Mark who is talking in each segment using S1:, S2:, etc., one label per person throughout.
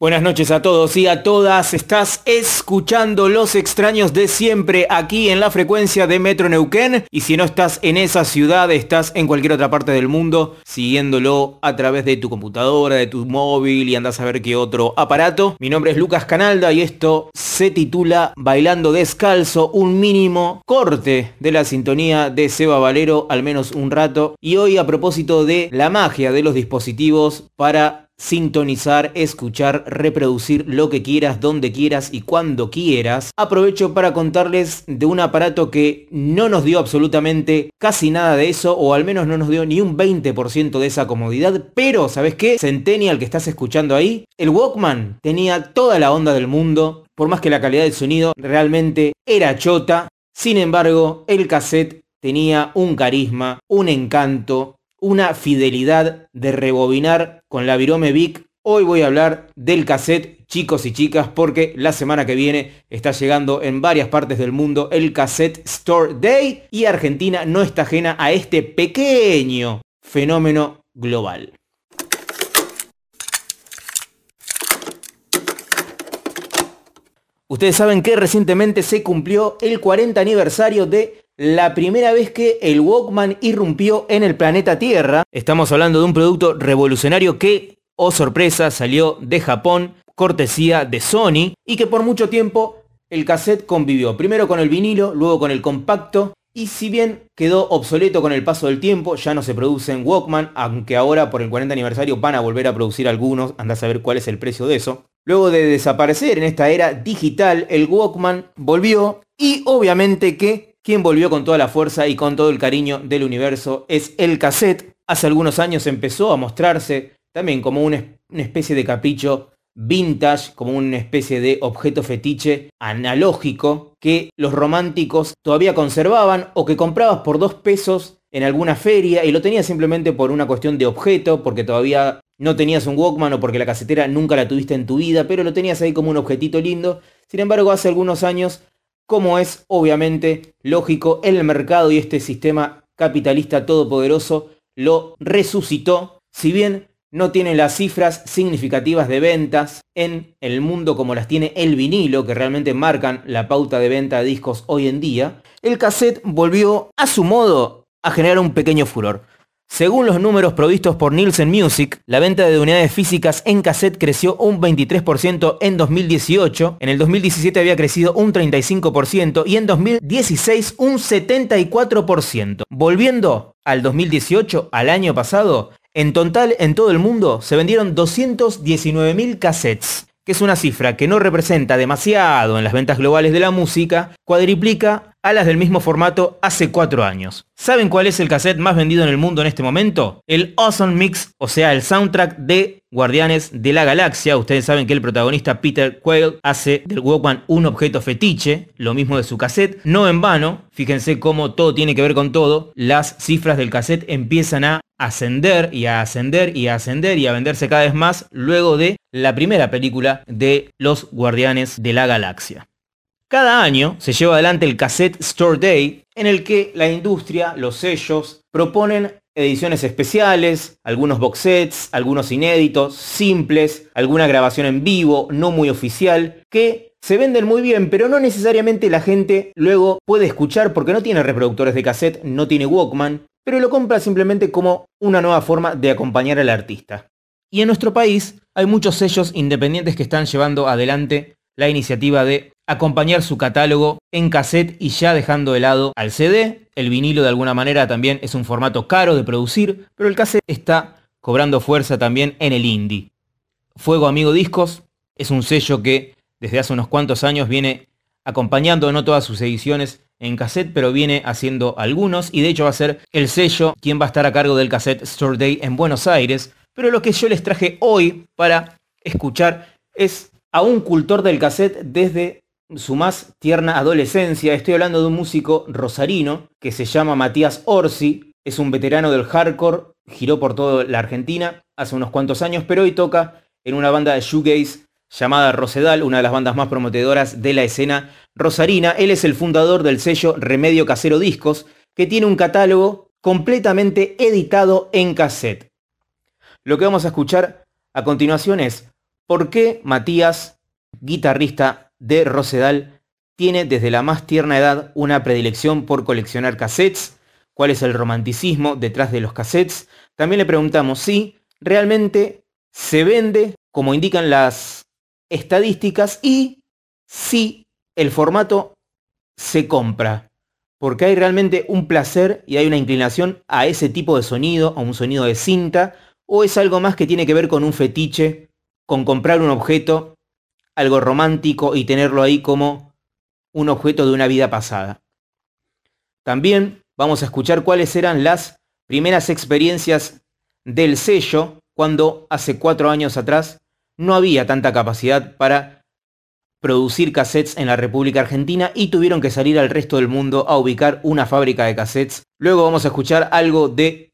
S1: Buenas noches a todos y a todas. Estás escuchando Los extraños de siempre aquí en la frecuencia de Metro Neuquén. Y si no estás en esa ciudad, estás en cualquier otra parte del mundo siguiéndolo a través de tu computadora, de tu móvil y andas a ver qué otro aparato. Mi nombre es Lucas Canalda y esto se titula Bailando Descalzo, un mínimo corte de la sintonía de Seba Valero, al menos un rato. Y hoy a propósito de la magia de los dispositivos para sintonizar, escuchar, reproducir lo que quieras, donde quieras y cuando quieras. Aprovecho para contarles de un aparato que no nos dio absolutamente casi nada de eso, o al menos no nos dio ni un 20% de esa comodidad, pero ¿sabes qué? Centennial que estás escuchando ahí, el Walkman tenía toda la onda del mundo, por más que la calidad del sonido realmente era chota, sin embargo, el cassette tenía un carisma, un encanto, una fidelidad de rebobinar con la Virome Vic. Hoy voy a hablar del cassette, chicos y chicas, porque la semana que viene está llegando en varias partes del mundo el Cassette Store Day y Argentina no está ajena a este pequeño fenómeno global. Ustedes saben que recientemente se cumplió el 40 aniversario de la primera vez que el Walkman irrumpió en el planeta Tierra. Estamos hablando de un producto revolucionario que, oh sorpresa, salió de Japón, cortesía de Sony, y que por mucho tiempo el cassette convivió, primero con el vinilo, luego con el compacto, y si bien quedó obsoleto con el paso del tiempo, ya no se produce en Walkman, aunque ahora por el 40 aniversario van a volver a producir algunos, anda a saber cuál es el precio de eso. Luego de desaparecer en esta era digital, el Walkman volvió y obviamente que quien volvió con toda la fuerza y con todo el cariño del universo es el cassette. Hace algunos años empezó a mostrarse también como una, especie de capricho vintage, como una especie de objeto fetiche analógico que los románticos todavía conservaban o que comprabas por dos pesos en alguna feria y lo tenías simplemente por una cuestión de objeto, porque todavía no tenías un Walkman o porque la casetera nunca la tuviste en tu vida, pero lo tenías ahí como un objetito lindo. Sin embargo, hace algunos años como es obviamente lógico, el mercado y este sistema capitalista todopoderoso lo resucitó, si bien no tiene las cifras significativas de ventas en el mundo como las tiene el vinilo, que realmente marcan la pauta de venta de discos hoy en día, el cassette volvió a su modo a generar un pequeño furor. Según los números provistos por Nielsen Music, la venta de unidades físicas en cassette creció un 23% en 2018, en el 2017 había crecido un 35% y en 2016 un 74%. Volviendo al 2018, al año pasado, en total en todo el mundo se vendieron 219.000 cassettes que es una cifra que no representa demasiado en las ventas globales de la música, cuadriplica a las del mismo formato hace cuatro años. ¿Saben cuál es el cassette más vendido en el mundo en este momento? El Awesome Mix, o sea, el soundtrack de Guardianes de la Galaxia. Ustedes saben que el protagonista Peter Quayle hace del Walkman un objeto fetiche, lo mismo de su cassette. No en vano, fíjense cómo todo tiene que ver con todo, las cifras del cassette empiezan a ascender y a ascender y a ascender y a venderse cada vez más luego de la primera película de Los Guardianes de la Galaxia. Cada año se lleva adelante el Cassette Store Day, en el que la industria, los sellos, proponen ediciones especiales, algunos box sets, algunos inéditos, simples, alguna grabación en vivo, no muy oficial, que se venden muy bien, pero no necesariamente la gente luego puede escuchar porque no tiene reproductores de cassette, no tiene Walkman, pero lo compra simplemente como una nueva forma de acompañar al artista. Y en nuestro país hay muchos sellos independientes que están llevando adelante la iniciativa de acompañar su catálogo en cassette y ya dejando de lado al CD. El vinilo de alguna manera también es un formato caro de producir, pero el cassette está cobrando fuerza también en el indie. Fuego Amigo Discos es un sello que desde hace unos cuantos años viene acompañando no todas sus ediciones en cassette, pero viene haciendo algunos y de hecho va a ser el sello quien va a estar a cargo del Cassette Store Day en Buenos Aires. Pero lo que yo les traje hoy para escuchar es a un cultor del cassette desde su más tierna adolescencia. Estoy hablando de un músico rosarino que se llama Matías Orsi, es un veterano del hardcore, giró por toda la Argentina hace unos cuantos años, pero hoy toca en una banda de shoegaze llamada Rosedal, una de las bandas más prometedoras de la escena rosarina. Él es el fundador del sello Remedio Casero Discos, que tiene un catálogo completamente editado en cassette. Lo que vamos a escuchar a continuación es ¿Por qué Matías, guitarrista de Rosedal, tiene desde la más tierna edad una predilección por coleccionar cassettes? ¿Cuál es el romanticismo detrás de los cassettes? También le preguntamos si realmente se vende como indican las estadísticas y si el formato se compra. Porque hay realmente un placer y hay una inclinación a ese tipo de sonido, a un sonido de cinta, o es algo más que tiene que ver con un fetiche, con comprar un objeto, algo romántico y tenerlo ahí como un objeto de una vida pasada. También vamos a escuchar cuáles eran las primeras experiencias del sello cuando hace cuatro años atrás no había tanta capacidad para producir cassettes en la República Argentina y tuvieron que salir al resto del mundo a ubicar una fábrica de cassettes. Luego vamos a escuchar algo de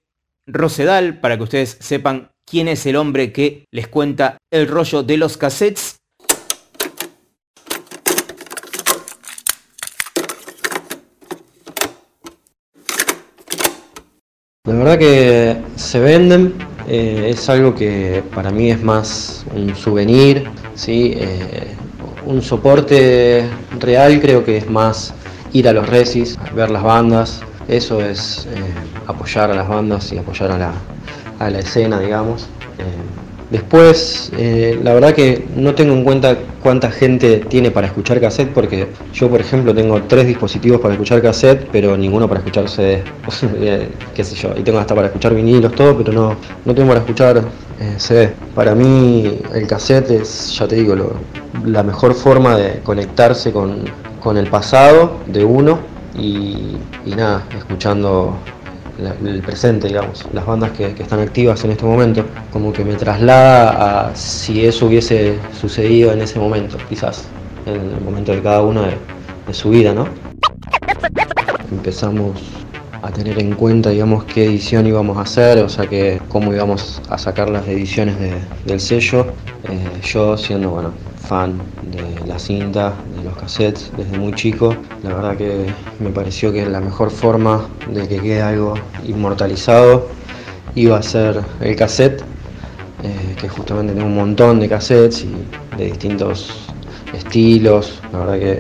S1: Rosedal para que ustedes sepan quién es el hombre que les cuenta el rollo de los cassettes.
S2: La verdad que se venden, eh, es algo que para mí es más un souvenir, ¿sí? Eh, un soporte real creo que es más ir a los recis, ver las bandas, eso es eh, apoyar a las bandas y apoyar a la, a la escena, digamos. Después, eh, la verdad que no tengo en cuenta cuánta gente tiene para escuchar cassette, porque yo, por ejemplo, tengo tres dispositivos para escuchar cassette, pero ninguno para escuchar CD. Qué sé yo, y tengo hasta para escuchar vinilos, todo, pero no, no tengo para escuchar eh, CD. Para mí, el cassette es, ya te digo, la mejor forma de conectarse con, el pasado de uno y, y nada, escuchando el presente, digamos, las bandas que, están activas en este momento, como que me traslada a si eso hubiese sucedido en ese momento, quizás, en el momento de cada uno de, su vida, ¿no? Empezamos a tener en cuenta, digamos, qué edición íbamos a hacer, o sea, que cómo íbamos a sacar las ediciones del sello. Eh, yo siendo, bueno, fan de la cinta, de los cassettes desde muy chico. La verdad que me pareció que la mejor forma de que quede algo inmortalizado iba a ser el cassette, eh, que justamente tengo un montón de cassettes y de distintos estilos. La verdad que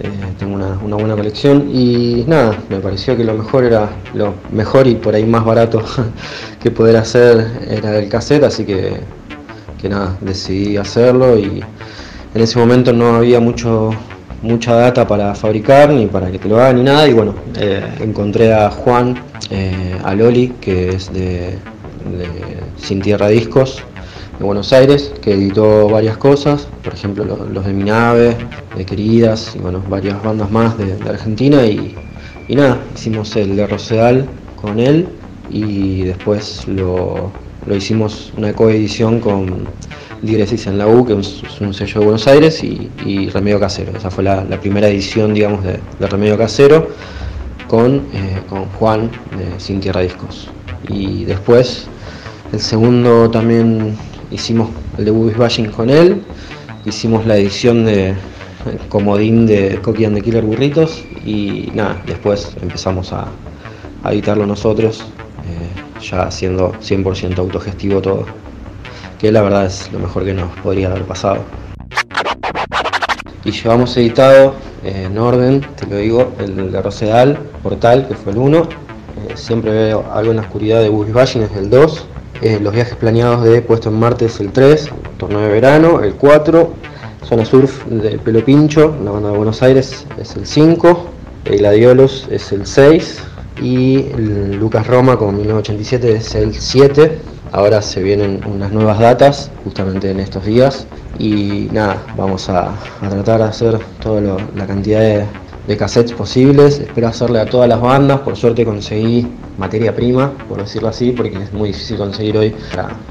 S2: eh, tengo una, buena colección y nada, me pareció que lo mejor era lo mejor y por ahí más barato que poder hacer era el cassette, así que, que nada, decidí hacerlo y en ese momento no había mucho, mucha data para fabricar ni para que te lo hagan ni nada y bueno, eh, encontré a Juan, eh, a Loli, que es de, Sin Tierra Discos de Buenos Aires, que editó varias cosas, por ejemplo los, de Mi Nave, de Queridas y bueno, varias bandas más de, Argentina y, y, nada, hicimos el de Rosedal con él y después lo, lo hicimos una coedición con Diéresis en la U, que es un sello de Buenos Aires, y, Remedio Casero. Esa fue la, primera edición, digamos, de, Remedio Casero con, eh, con Juan de Sin Tierra Discos. Y después, el segundo también hicimos el de Boobies Bashing con él, hicimos la edición de Comodín de Coqui and the Killer Burritos, y nada, después empezamos a, editarlo nosotros, ya siendo 100% autogestivo todo que la verdad es lo mejor que nos podría haber pasado. Y llevamos editado eh, en orden, te lo digo, el de Rosedal, Portal, que fue el 1. Eh, siempre veo algo en la oscuridad de Buggy es el 2. Eh, los viajes planeados de Puesto en Marte es el 3. Torneo de verano, el 4. Zona Surf de Pelo Pincho, la banda de Buenos Aires, es el 5. El Adiolos es el 6. Y Lucas Roma con 1987 es el 7. Ahora se vienen unas nuevas datas, justamente en estos días, y nada, vamos a, tratar de hacer toda la cantidad de, cassettes posibles. Espero hacerle a todas las bandas, por suerte conseguí materia prima, por decirlo así, porque es muy difícil conseguir hoy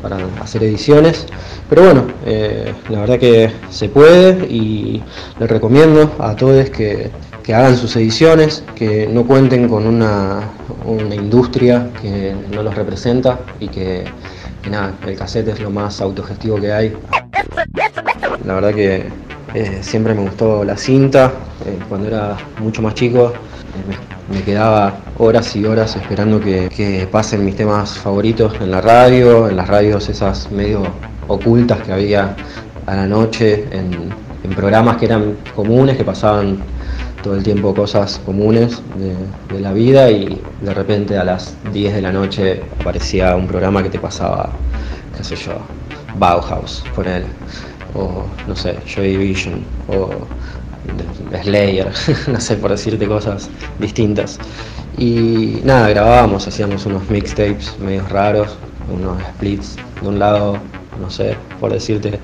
S2: para, hacer ediciones. Pero bueno, eh, la verdad que se puede y les recomiendo a todos que, que hagan sus ediciones, que no cuenten con una, una industria que no los representa y que nada, el cassette es lo más autogestivo que hay. La verdad que eh, siempre me gustó la cinta, eh, cuando era mucho más chico eh, me, quedaba horas y horas esperando que, pasen mis temas favoritos en la radio, en las radios esas medio ocultas que había a la noche en, programas que eran comunes, que pasaban todo el tiempo cosas comunes de, la vida y de repente a las 10 de la noche aparecía un programa que te pasaba, qué sé yo, Bauhaus, por él, o no sé, Joy Division, o Slayer, no sé, por decirte cosas distintas. Y nada, grabábamos, hacíamos unos mixtapes medios raros, unos splits de un lado, no sé, por decirte,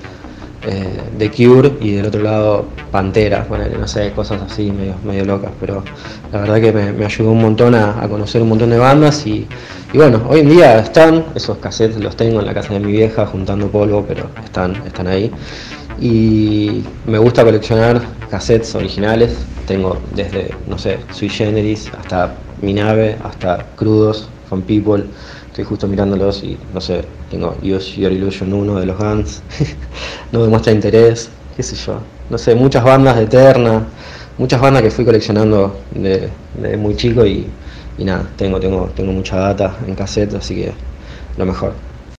S2: eh, The Cure y del otro lado Pantera, bueno, no sé, cosas así medio, medio locas, pero la verdad que me, ayudó un montón a, conocer un montón de bandas y, bueno, hoy en día están, esos cassettes los tengo en la casa de mi vieja juntando polvo, pero están, están ahí. Y me gusta coleccionar cassettes originales, tengo desde, no sé, Sui Generis hasta Mi Nave, hasta Crudos, From People, estoy justo mirándolos y no sé, tengo Use Your Illusion 1 de los Guns, no demuestra interés, qué sé yo, no sé, muchas bandas de Eterna, muchas bandas que fui coleccionando de, muy chico y, y nada, tengo, tengo, tengo mucha data en cassette, así que lo mejor.